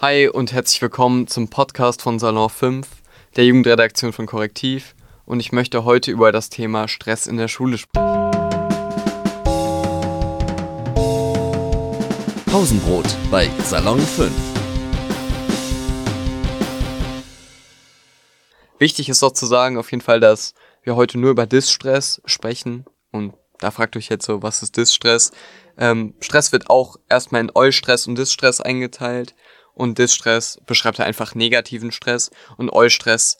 Hi und herzlich willkommen zum Podcast von Salon 5, der Jugendredaktion von Korrektiv. Und ich möchte heute über das Thema Stress in der Schule sprechen. Pausenbrot bei Salon 5. Wichtig ist doch zu sagen auf jeden Fall, dass wir heute nur über Distress sprechen. Und da fragt euch jetzt so, was ist Distress? Ähm, Stress wird auch erstmal in Eustress und Distress eingeteilt. Und Distress beschreibt einfach negativen Stress. Und Eustress,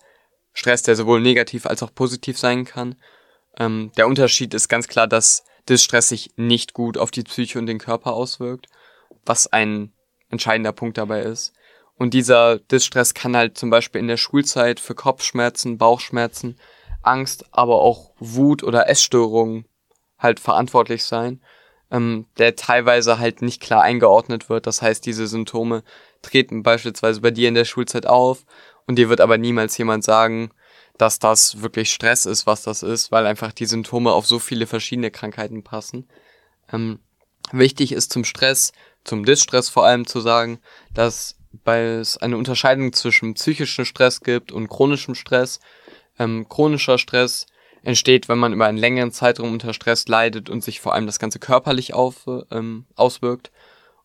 Stress, der sowohl negativ als auch positiv sein kann. Ähm, der Unterschied ist ganz klar, dass Distress sich nicht gut auf die Psyche und den Körper auswirkt, was ein entscheidender Punkt dabei ist. Und dieser Distress kann halt zum Beispiel in der Schulzeit für Kopfschmerzen, Bauchschmerzen, Angst, aber auch Wut oder Essstörungen halt verantwortlich sein, ähm, der teilweise halt nicht klar eingeordnet wird. Das heißt, diese Symptome treten beispielsweise bei dir in der Schulzeit auf und dir wird aber niemals jemand sagen, dass das wirklich Stress ist, was das ist, weil einfach die Symptome auf so viele verschiedene Krankheiten passen. Ähm, wichtig ist zum Stress, zum Distress vor allem zu sagen, dass es eine Unterscheidung zwischen psychischem Stress gibt und chronischem Stress. Ähm, chronischer Stress entsteht, wenn man über einen längeren Zeitraum unter Stress leidet und sich vor allem das Ganze körperlich auf, ähm, auswirkt.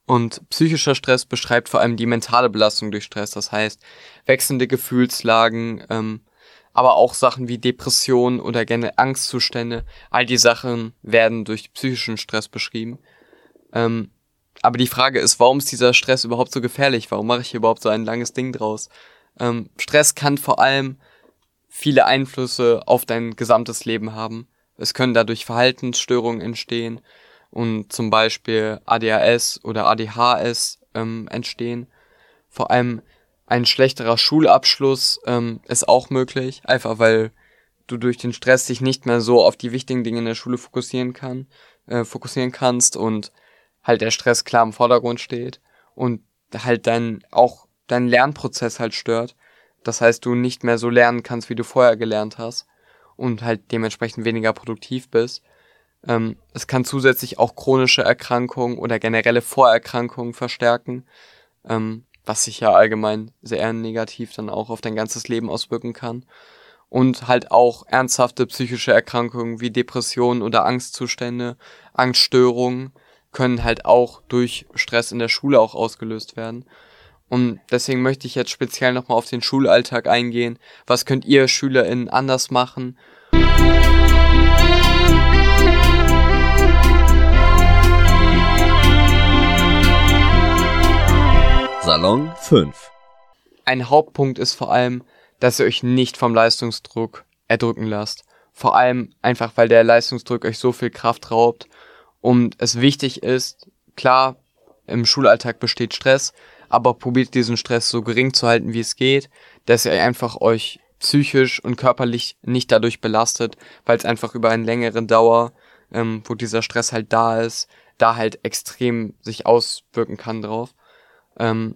Und psychischer Stress beschreibt vor allem die mentale Belastung durch Stress, das heißt wechselnde Gefühlslagen, ähm, aber auch Sachen wie Depressionen oder gerne Angstzustände. All die Sachen werden durch psychischen Stress beschrieben. Ähm, aber die Frage ist, warum ist dieser Stress überhaupt so gefährlich? Warum mache ich hier überhaupt so ein langes Ding draus? Ähm, Stress kann vor allem viele Einflüsse auf dein gesamtes Leben haben. Es können dadurch Verhaltensstörungen entstehen und zum Beispiel ADHS oder ADHS ähm, entstehen. Vor allem ein schlechterer Schulabschluss ähm, ist auch möglich, einfach weil du durch den Stress dich nicht mehr so auf die wichtigen Dinge in der Schule fokussieren kann, äh, fokussieren kannst und halt der Stress klar im Vordergrund steht und halt dein auch dein Lernprozess halt stört. Das heißt, du nicht mehr so lernen kannst, wie du vorher gelernt hast und halt dementsprechend weniger produktiv bist. Ähm, es kann zusätzlich auch chronische Erkrankungen oder generelle Vorerkrankungen verstärken, ähm, was sich ja allgemein sehr negativ dann auch auf dein ganzes Leben auswirken kann. Und halt auch ernsthafte psychische Erkrankungen wie Depressionen oder Angstzustände, Angststörungen können halt auch durch Stress in der Schule auch ausgelöst werden. Und deswegen möchte ich jetzt speziell nochmal auf den Schulalltag eingehen. Was könnt ihr SchülerInnen anders machen? Salon 5. Ein Hauptpunkt ist vor allem, dass ihr euch nicht vom Leistungsdruck erdrücken lasst. Vor allem einfach, weil der Leistungsdruck euch so viel Kraft raubt und es wichtig ist, klar, im Schulalltag besteht Stress, aber probiert diesen Stress so gering zu halten, wie es geht, dass ihr einfach euch psychisch und körperlich nicht dadurch belastet, weil es einfach über eine längere Dauer, ähm, wo dieser Stress halt da ist, da halt extrem sich auswirken kann drauf. Ähm,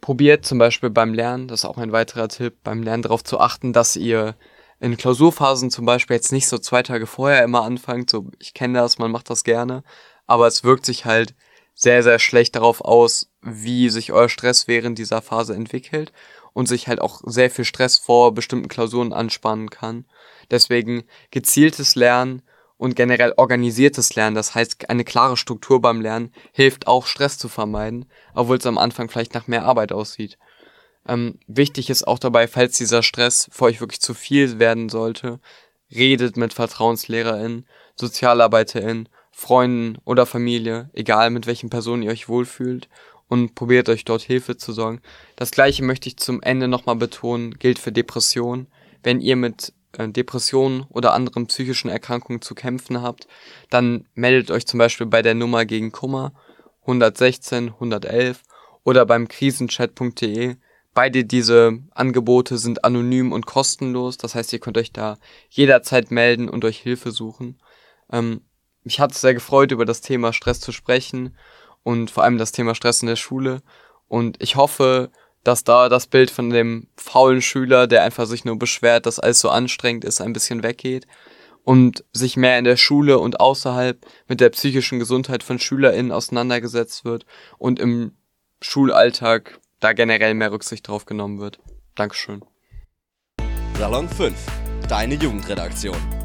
probiert zum Beispiel beim Lernen, das ist auch ein weiterer Tipp, beim Lernen darauf zu achten, dass ihr in Klausurphasen zum Beispiel jetzt nicht so zwei Tage vorher immer anfangt, so ich kenne das, man macht das gerne, aber es wirkt sich halt sehr, sehr schlecht darauf aus, wie sich euer Stress während dieser Phase entwickelt und sich halt auch sehr viel Stress vor bestimmten Klausuren anspannen kann. Deswegen gezieltes Lernen und generell organisiertes Lernen, das heißt eine klare Struktur beim Lernen, hilft auch Stress zu vermeiden, obwohl es am Anfang vielleicht nach mehr Arbeit aussieht. Ähm, wichtig ist auch dabei, falls dieser Stress für euch wirklich zu viel werden sollte, redet mit VertrauenslehrerInnen, SozialarbeiterInnen, Freunden oder Familie, egal mit welchen Personen ihr euch wohlfühlt und probiert euch dort Hilfe zu sorgen. Das gleiche möchte ich zum Ende nochmal betonen, gilt für Depressionen. Wenn ihr mit äh, Depressionen oder anderen psychischen Erkrankungen zu kämpfen habt, dann meldet euch zum Beispiel bei der Nummer gegen Kummer 116 111 oder beim krisenchat.de. Beide diese Angebote sind anonym und kostenlos, das heißt, ihr könnt euch da jederzeit melden und euch Hilfe suchen. Ähm, mich hat es sehr gefreut, über das Thema Stress zu sprechen und vor allem das Thema Stress in der Schule. Und ich hoffe, dass da das Bild von dem faulen Schüler, der einfach sich nur beschwert, dass alles so anstrengend ist, ein bisschen weggeht und sich mehr in der Schule und außerhalb mit der psychischen Gesundheit von SchülerInnen auseinandergesetzt wird und im Schulalltag da generell mehr Rücksicht drauf genommen wird. Dankeschön. Salon 5, deine Jugendredaktion.